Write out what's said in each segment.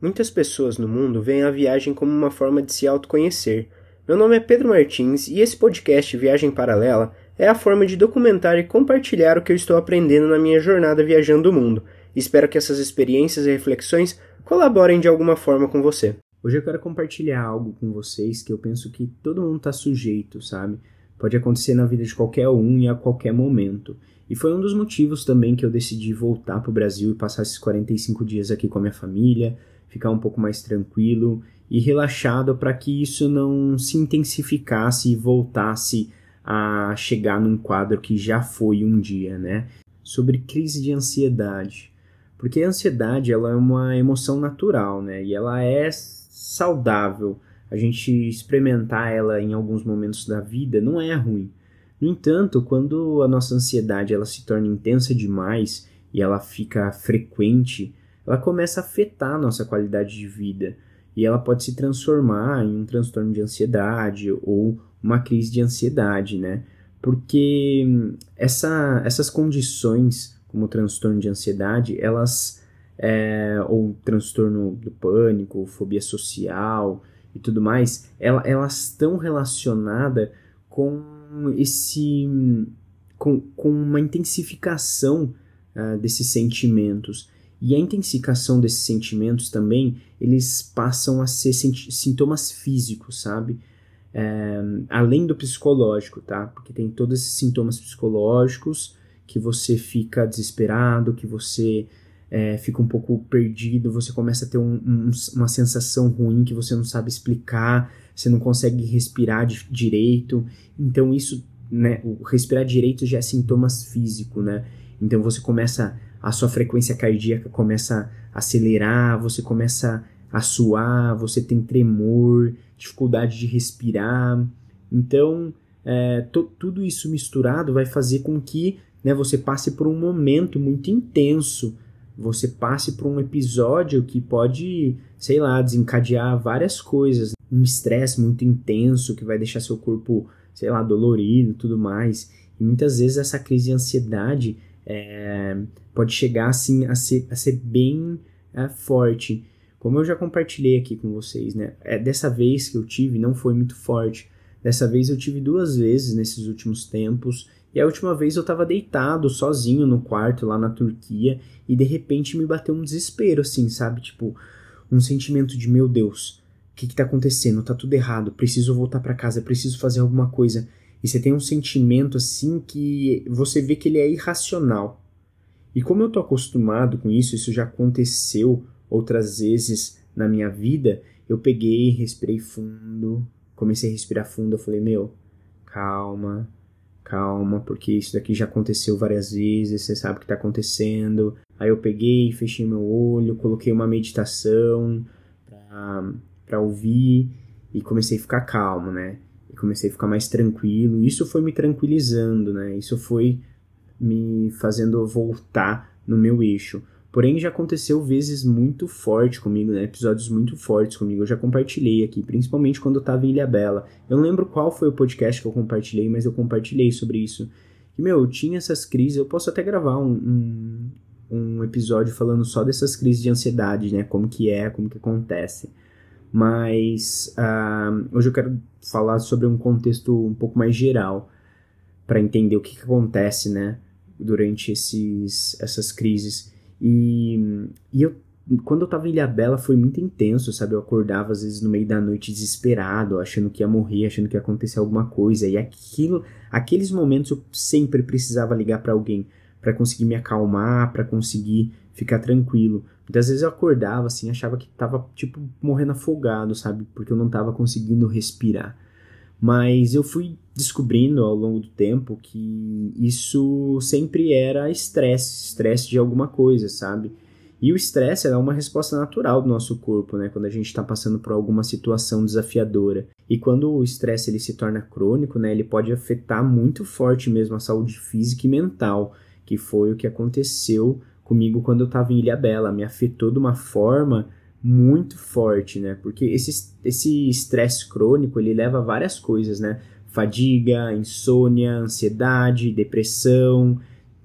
Muitas pessoas no mundo veem a viagem como uma forma de se autoconhecer. Meu nome é Pedro Martins e esse podcast Viagem Paralela é a forma de documentar e compartilhar o que eu estou aprendendo na minha jornada viajando o mundo. Espero que essas experiências e reflexões colaborem de alguma forma com você. Hoje eu quero compartilhar algo com vocês que eu penso que todo mundo está sujeito, sabe? Pode acontecer na vida de qualquer um e a qualquer momento. E foi um dos motivos também que eu decidi voltar para o Brasil e passar esses 45 dias aqui com a minha família, ficar um pouco mais tranquilo e relaxado para que isso não se intensificasse e voltasse a chegar num quadro que já foi um dia, né? Sobre crise de ansiedade. Porque a ansiedade ela é uma emoção natural, né? E ela é saudável. A gente experimentar ela em alguns momentos da vida não é ruim. No entanto, quando a nossa ansiedade ela se torna intensa demais e ela fica frequente, ela começa a afetar a nossa qualidade de vida e ela pode se transformar em um transtorno de ansiedade ou uma crise de ansiedade, né? Porque essa, essas condições, como transtorno de ansiedade, elas, é, ou transtorno do pânico, fobia social e tudo mais, ela, elas estão relacionadas com esse, com, com uma intensificação uh, desses sentimentos. E a intensificação desses sentimentos também, eles passam a ser sintomas físicos, sabe? É, além do psicológico, tá? Porque tem todos esses sintomas psicológicos que você fica desesperado, que você é, fica um pouco perdido, você começa a ter um, um, uma sensação ruim que você não sabe explicar, você não consegue respirar de, direito. Então, isso, né? O respirar direito já é sintomas físicos, né? Então, você começa a sua frequência cardíaca começa a acelerar, você começa a suar, você tem tremor, dificuldade de respirar. Então, é, tudo isso misturado vai fazer com que né, você passe por um momento muito intenso, você passe por um episódio que pode, sei lá, desencadear várias coisas. Um estresse muito intenso que vai deixar seu corpo, sei lá, dolorido tudo mais. E muitas vezes essa crise de ansiedade é, pode chegar assim a ser, a ser bem é, forte. Como eu já compartilhei aqui com vocês, né? É, dessa vez que eu tive não foi muito forte. Dessa vez eu tive duas vezes nesses últimos tempos. E a última vez eu estava deitado sozinho no quarto lá na Turquia e de repente me bateu um desespero assim, sabe? Tipo, um sentimento de meu Deus, o que está acontecendo? Tá tudo errado, preciso voltar para casa, preciso fazer alguma coisa. E você tem um sentimento assim que você vê que ele é irracional. E como eu tô acostumado com isso, isso já aconteceu outras vezes na minha vida, eu peguei, respirei fundo, comecei a respirar fundo, eu falei, meu, calma, calma, porque isso daqui já aconteceu várias vezes, você sabe o que está acontecendo. Aí eu peguei, fechei meu olho, coloquei uma meditação para ouvir e comecei a ficar calmo, né? Comecei a ficar mais tranquilo. Isso foi me tranquilizando, né? Isso foi me fazendo voltar no meu eixo. Porém, já aconteceu vezes muito forte comigo, né? Episódios muito fortes comigo. Eu já compartilhei aqui, principalmente quando eu tava em Ilha Bela. Eu não lembro qual foi o podcast que eu compartilhei, mas eu compartilhei sobre isso. E, meu, eu tinha essas crises. Eu posso até gravar um, um, um episódio falando só dessas crises de ansiedade, né? Como que é, como que acontece. Mas uh, hoje eu quero falar sobre um contexto um pouco mais geral para entender o que, que acontece, né? Durante esses, essas crises. E, e eu, quando eu tava em Ilhabela foi muito intenso, sabe? Eu acordava às vezes no meio da noite desesperado, achando que ia morrer, achando que ia acontecer alguma coisa. E aquilo, aqueles momentos eu sempre precisava ligar para alguém para conseguir me acalmar, para conseguir ficar tranquilo. Muitas vezes eu acordava assim, achava que tava tipo morrendo afogado, sabe? Porque eu não tava conseguindo respirar. Mas eu fui descobrindo ao longo do tempo que isso sempre era estresse, estresse de alguma coisa, sabe? E o estresse é uma resposta natural do nosso corpo, né? Quando a gente está passando por alguma situação desafiadora. E quando o estresse ele se torna crônico, né? Ele pode afetar muito forte mesmo a saúde física e mental, que foi o que aconteceu comigo quando eu estava em Ilha Bela. Me afetou de uma forma muito forte, né? Porque esse esse estresse crônico, ele leva a várias coisas, né? Fadiga, insônia, ansiedade, depressão.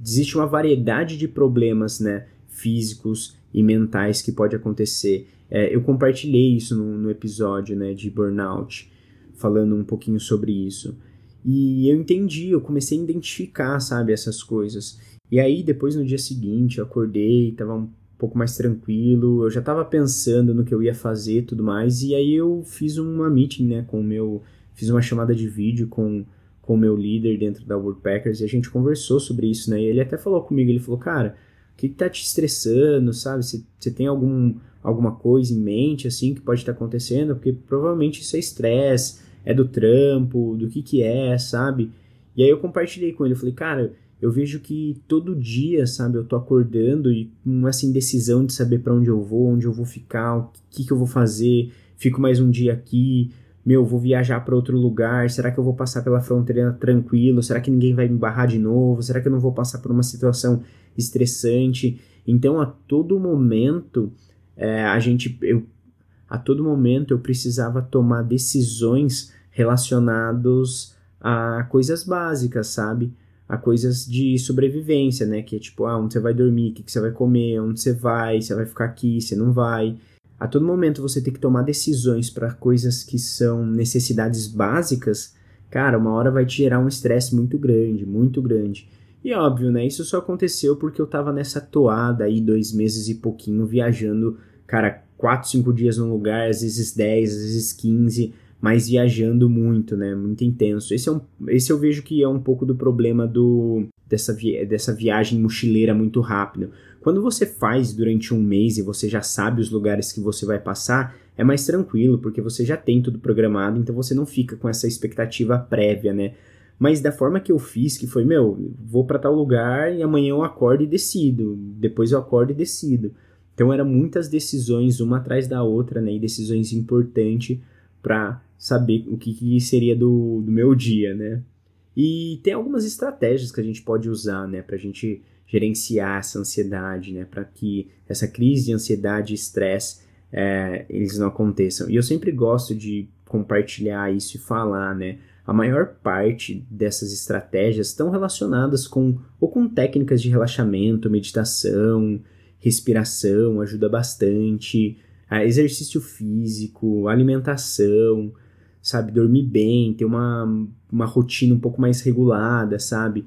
Existe uma variedade de problemas, né, físicos e mentais que pode acontecer. É, eu compartilhei isso no, no episódio né, de burnout, falando um pouquinho sobre isso. E eu entendi, eu comecei a identificar, sabe, essas coisas. E aí, depois no dia seguinte, eu acordei, tava um pouco mais tranquilo, eu já tava pensando no que eu ia fazer e tudo mais, e aí eu fiz uma meeting, né, com o meu. Fiz uma chamada de vídeo com com o meu líder dentro da Woodpeckers e a gente conversou sobre isso, né? E ele até falou comigo, ele falou, cara, o que, que tá te estressando, sabe? Você tem algum, alguma coisa em mente, assim, que pode estar tá acontecendo? Porque provavelmente isso é estresse, é do trampo, do que que é, sabe? E aí eu compartilhei com ele, eu falei, cara, eu vejo que todo dia, sabe, eu tô acordando e com essa indecisão de saber para onde eu vou, onde eu vou ficar, o que que eu vou fazer, fico mais um dia aqui, meu, vou viajar para outro lugar, será que eu vou passar pela fronteira tranquilo? Será que ninguém vai me barrar de novo? Será que eu não vou passar por uma situação estressante? Então, a todo momento, é, a gente, eu, a todo momento eu precisava tomar decisões relacionadas a coisas básicas, sabe? A coisas de sobrevivência, né? Que é tipo, ah, onde você vai dormir, o que, que você vai comer, onde você vai, você vai ficar aqui, você não vai a todo momento você tem que tomar decisões para coisas que são necessidades básicas, cara, uma hora vai te gerar um estresse muito grande, muito grande. E óbvio, né? Isso só aconteceu porque eu tava nessa toada aí, dois meses e pouquinho, viajando, cara, quatro, cinco dias num lugar, às vezes dez, às vezes quinze, mas viajando muito, né? Muito intenso. Esse, é um, esse eu vejo que é um pouco do problema do, dessa, vi, dessa viagem mochileira muito rápida. Quando você faz durante um mês e você já sabe os lugares que você vai passar, é mais tranquilo, porque você já tem tudo programado, então você não fica com essa expectativa prévia, né? Mas da forma que eu fiz, que foi, meu, vou para tal lugar e amanhã eu acordo e decido, depois eu acordo e decido. Então eram muitas decisões uma atrás da outra, né? E decisões importantes para saber o que, que seria do, do meu dia, né? E tem algumas estratégias que a gente pode usar, né, para a gente gerenciar essa ansiedade, né, para que essa crise de ansiedade e estresse é, eles não aconteçam. E eu sempre gosto de compartilhar isso e falar, né, a maior parte dessas estratégias estão relacionadas com ou com técnicas de relaxamento, meditação, respiração, ajuda bastante, exercício físico, alimentação, sabe, dormir bem, ter uma, uma rotina um pouco mais regulada, sabe?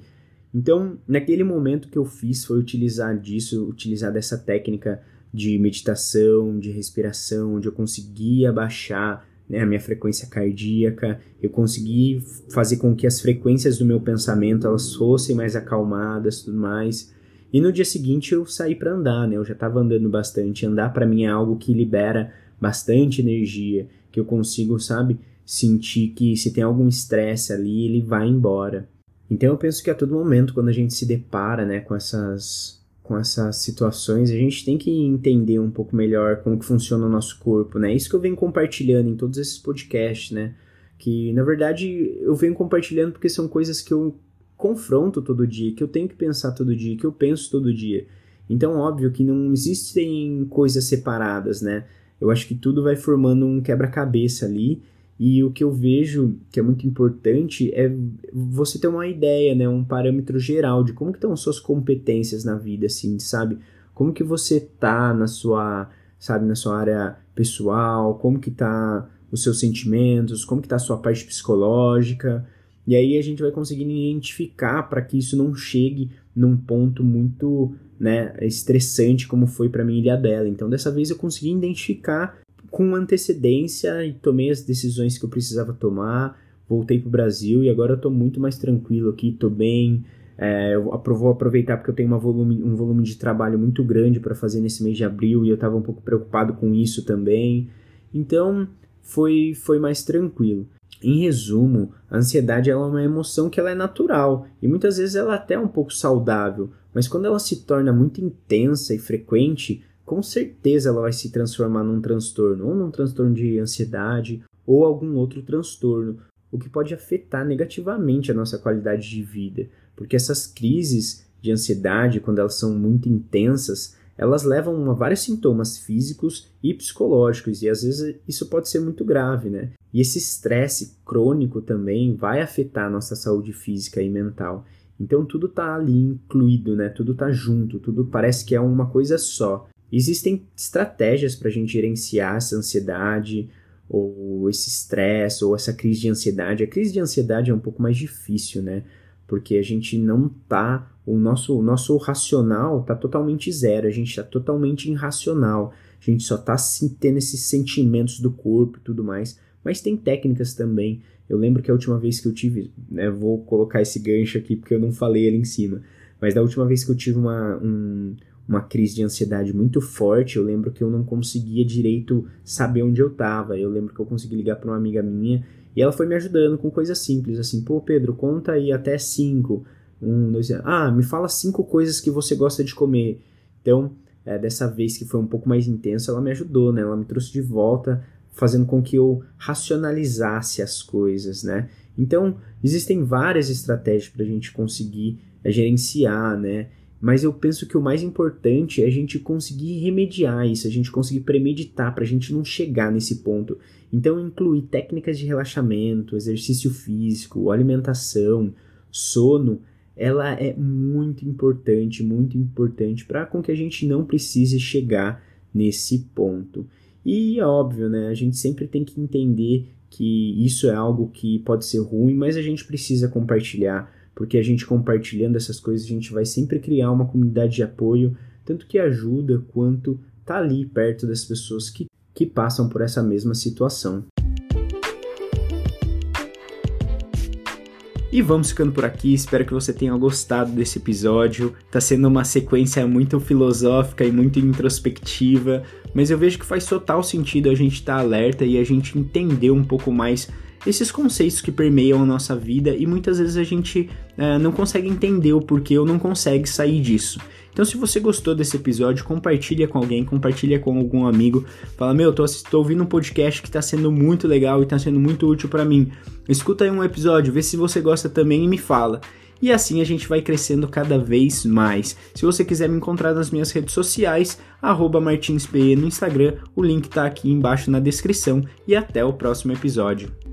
Então, naquele momento que eu fiz foi utilizar disso, utilizar dessa técnica de meditação, de respiração, onde eu conseguia baixar né, a minha frequência cardíaca, eu consegui fazer com que as frequências do meu pensamento elas fossem mais acalmadas, tudo mais. E no dia seguinte eu saí para andar, né? Eu já estava andando bastante. Andar para mim é algo que libera bastante energia, que eu consigo, sabe, sentir que se tem algum estresse ali, ele vai embora. Então eu penso que a todo momento, quando a gente se depara né, com, essas, com essas situações, a gente tem que entender um pouco melhor como que funciona o nosso corpo, né? Isso que eu venho compartilhando em todos esses podcasts, né? Que na verdade eu venho compartilhando porque são coisas que eu confronto todo dia, que eu tenho que pensar todo dia, que eu penso todo dia. Então, óbvio que não existem coisas separadas, né? Eu acho que tudo vai formando um quebra-cabeça ali e o que eu vejo que é muito importante é você ter uma ideia, né, um parâmetro geral de como que estão suas competências na vida, assim, sabe? Como que você tá na sua, sabe, na sua área pessoal, como que tá os seus sentimentos, como que tá a sua parte psicológica. E aí a gente vai conseguindo identificar para que isso não chegue num ponto muito, né, estressante como foi para mim Ilha Bela. Então dessa vez eu consegui identificar com antecedência e tomei as decisões que eu precisava tomar. Voltei para o Brasil e agora eu estou muito mais tranquilo aqui, estou bem. É, eu vou aproveitar porque eu tenho volume, um volume de trabalho muito grande para fazer nesse mês de abril e eu estava um pouco preocupado com isso também. Então foi, foi mais tranquilo. Em resumo, a ansiedade é uma emoção que ela é natural e muitas vezes ela é até um pouco saudável, mas quando ela se torna muito intensa e frequente, com certeza ela vai se transformar num transtorno, ou num transtorno de ansiedade, ou algum outro transtorno, o que pode afetar negativamente a nossa qualidade de vida, porque essas crises de ansiedade, quando elas são muito intensas, elas levam a vários sintomas físicos e psicológicos, e às vezes isso pode ser muito grave, né? E esse estresse crônico também vai afetar a nossa saúde física e mental. Então tudo tá ali incluído, né? Tudo tá junto, tudo parece que é uma coisa só. Existem estratégias para a gente gerenciar essa ansiedade, ou esse estresse, ou essa crise de ansiedade. A crise de ansiedade é um pouco mais difícil, né? Porque a gente não tá. O nosso, o nosso racional tá totalmente zero, a gente tá totalmente irracional. A gente só tá tendo esses sentimentos do corpo e tudo mais. Mas tem técnicas também. Eu lembro que a última vez que eu tive, né, vou colocar esse gancho aqui porque eu não falei ali em cima, mas da última vez que eu tive uma, um, uma crise de ansiedade muito forte, eu lembro que eu não conseguia direito saber onde eu estava. Eu lembro que eu consegui ligar para uma amiga minha e ela foi me ajudando com coisas simples, assim, pô, Pedro, conta aí até cinco. Um, dois, ah, me fala cinco coisas que você gosta de comer. Então, é, dessa vez que foi um pouco mais intenso, ela me ajudou, né? Ela me trouxe de volta, fazendo com que eu racionalizasse as coisas, né? Então, existem várias estratégias para a gente conseguir é, gerenciar, né? Mas eu penso que o mais importante é a gente conseguir remediar isso, a gente conseguir premeditar para a gente não chegar nesse ponto. Então, incluir técnicas de relaxamento, exercício físico, alimentação, sono, ela é muito importante, muito importante para com que a gente não precise chegar nesse ponto. E é óbvio, né? A gente sempre tem que entender que isso é algo que pode ser ruim, mas a gente precisa compartilhar, porque a gente compartilhando essas coisas, a gente vai sempre criar uma comunidade de apoio, tanto que ajuda quanto tá ali perto das pessoas que, que passam por essa mesma situação. E vamos ficando por aqui, espero que você tenha gostado desse episódio. Tá sendo uma sequência muito filosófica e muito introspectiva, mas eu vejo que faz total sentido a gente estar tá alerta e a gente entender um pouco mais esses conceitos que permeiam a nossa vida e muitas vezes a gente é, não consegue entender o porquê ou não consegue sair disso. Então, se você gostou desse episódio, compartilha com alguém, compartilha com algum amigo. Fala, meu, tô, tô ouvindo um podcast que tá sendo muito legal e tá sendo muito útil para mim. Escuta aí um episódio, vê se você gosta também e me fala. E assim a gente vai crescendo cada vez mais. Se você quiser me encontrar nas minhas redes sociais, martinspe no Instagram, o link tá aqui embaixo na descrição e até o próximo episódio.